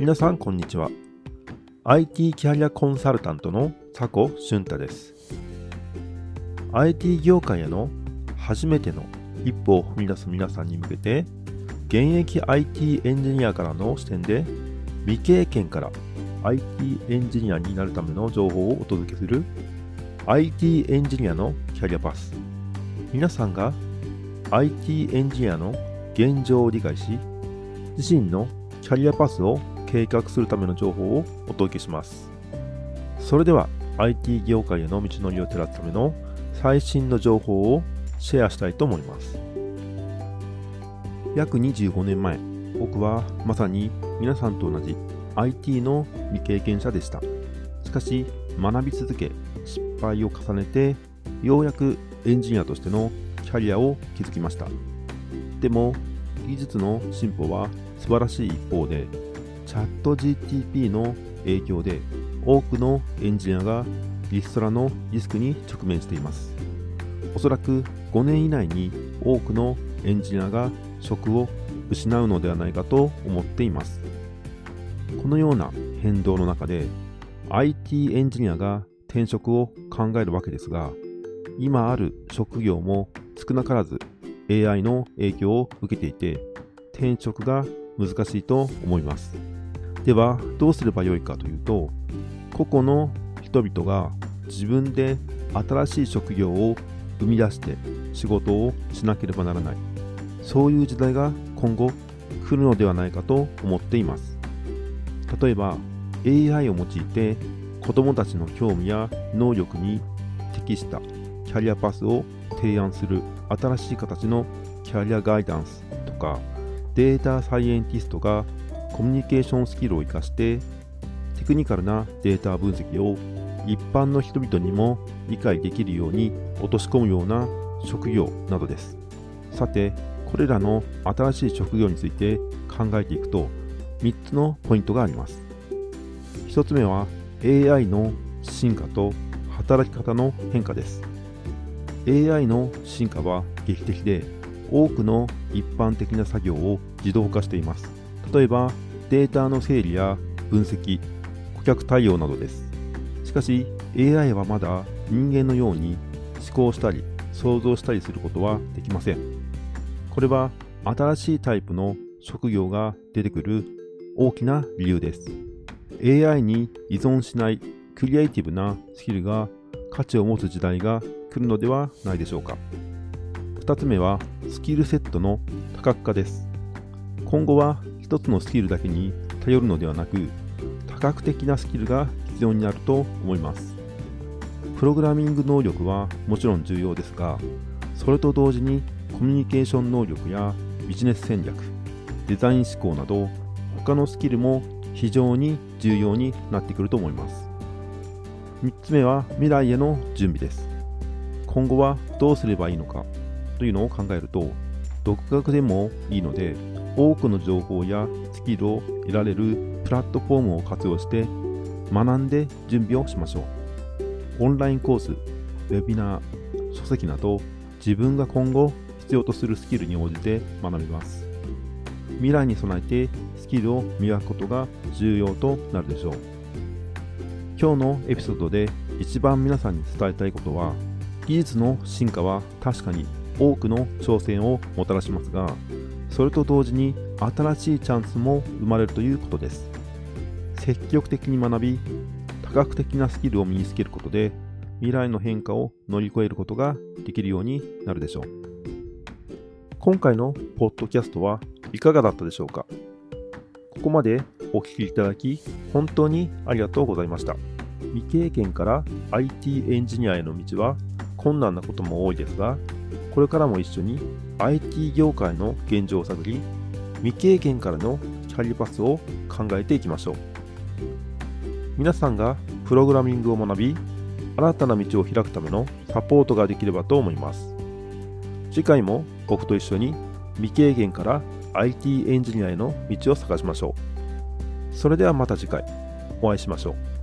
皆さんこんにちは。IT キャリアコンサルタントの佐古俊太です。IT 業界への初めての一歩を踏み出す皆さんに向けて現役 IT エンジニアからの視点で未経験から IT エンジニアになるための情報をお届けする IT エンジニアのキャリアパス。皆さんが IT エンジニアの現状を理解し自身のキャリアパスを計画するための情報をお届けします。それでは IT 業界への道のりを照らすための最新の情報をシェアしたいと思います。約25年前僕はまさに皆さんと同じ IT の未経験者でした。しかし学び続け失敗を重ねてようやくエンジニアとしてのキャリアを築きました。でも技術の進歩は素晴らしい一方でチャット GTP の影響で多くのエンジニアがリストラのリスクに直面しています。おそらく5年以内に多くのエンジニアが職を失うのではないかと思っています。このような変動の中で IT エンジニアが転職を考えるわけですが今ある職業も少なからず AI の影響を受けていて転職が難しいと思います。ではどうすればよいかというと個々の人々が自分で新しい職業を生み出して仕事をしなければならない。そういう時代が今後来るのではないかと思っています。例えば AI を用いて子どもたちの興味や能力に適したキャリアパスを提案する新しい形のキャリアガイダンスとかデータサイエンティストがコミュニケーションスキルを活かしてテクニカルなデータ分析を一般の人々にも理解できるように落とし込むような職業などです。さてこれらの新しい職業について考えていくと3つのポイントがあります。1つ目は AI の進化と働き方の変化です。AI の進化は劇的で多くの一般的な作業を自動化しています。例えばデータの整理や分析顧客対応などです。しかし AI はまだ人間のように思考したり想像したりすることはできません。これは新しいタイプの職業が出てくる大きな理由です。AI に依存しないクリエイティブなスキルが価値を持つ時代が来るのではないでしょうか。2つ目はスキルセットの多角化です。今後は1つのスキルだけに頼るのではなく多角的なスキルが必要になると思います。プログラミング能力はもちろん重要ですがそれと同時にコミュニケーション能力やビジネス戦略デザイン思考など他のスキルも非常に重要になってくると思います。3つ目は未来への準備です。今後はどうすればいいのかというのを考えると独学でもいいので多くの情報やスキルを得られるプラットフォームを活用して学んで準備をしましょう。オンラインコースウェビナー書籍など自分が今後必要とするスキルに応じて学びます。未来に備えてスキルを磨くことが重要となるでしょう。今日のエピソードで一番皆さんに伝えたいことは技術の進化は確かに多くの挑戦をもたらしますがそれと同時に新しいチャンスも生まれるということです。積極的に学び多角的なスキルを身につけることで未来の変化を乗り越えることができるようになるでしょう。今回のポッドキャストはいかがだったでしょうか？ここまでお聞きいただき本当にありがとうございました。未経験から IT エンジニアへの道は困難なことも多いですがこれからも一緒に IT 業界の現状を探り未経験からのキャリパスを考えていきましょう。皆さんがプログラミングを学び新たな道を開くためのサポートができればと思います。次回も僕と一緒に未経験から IT エンジニアへの道を探しましょう。それではまた次回。お会いしましょう。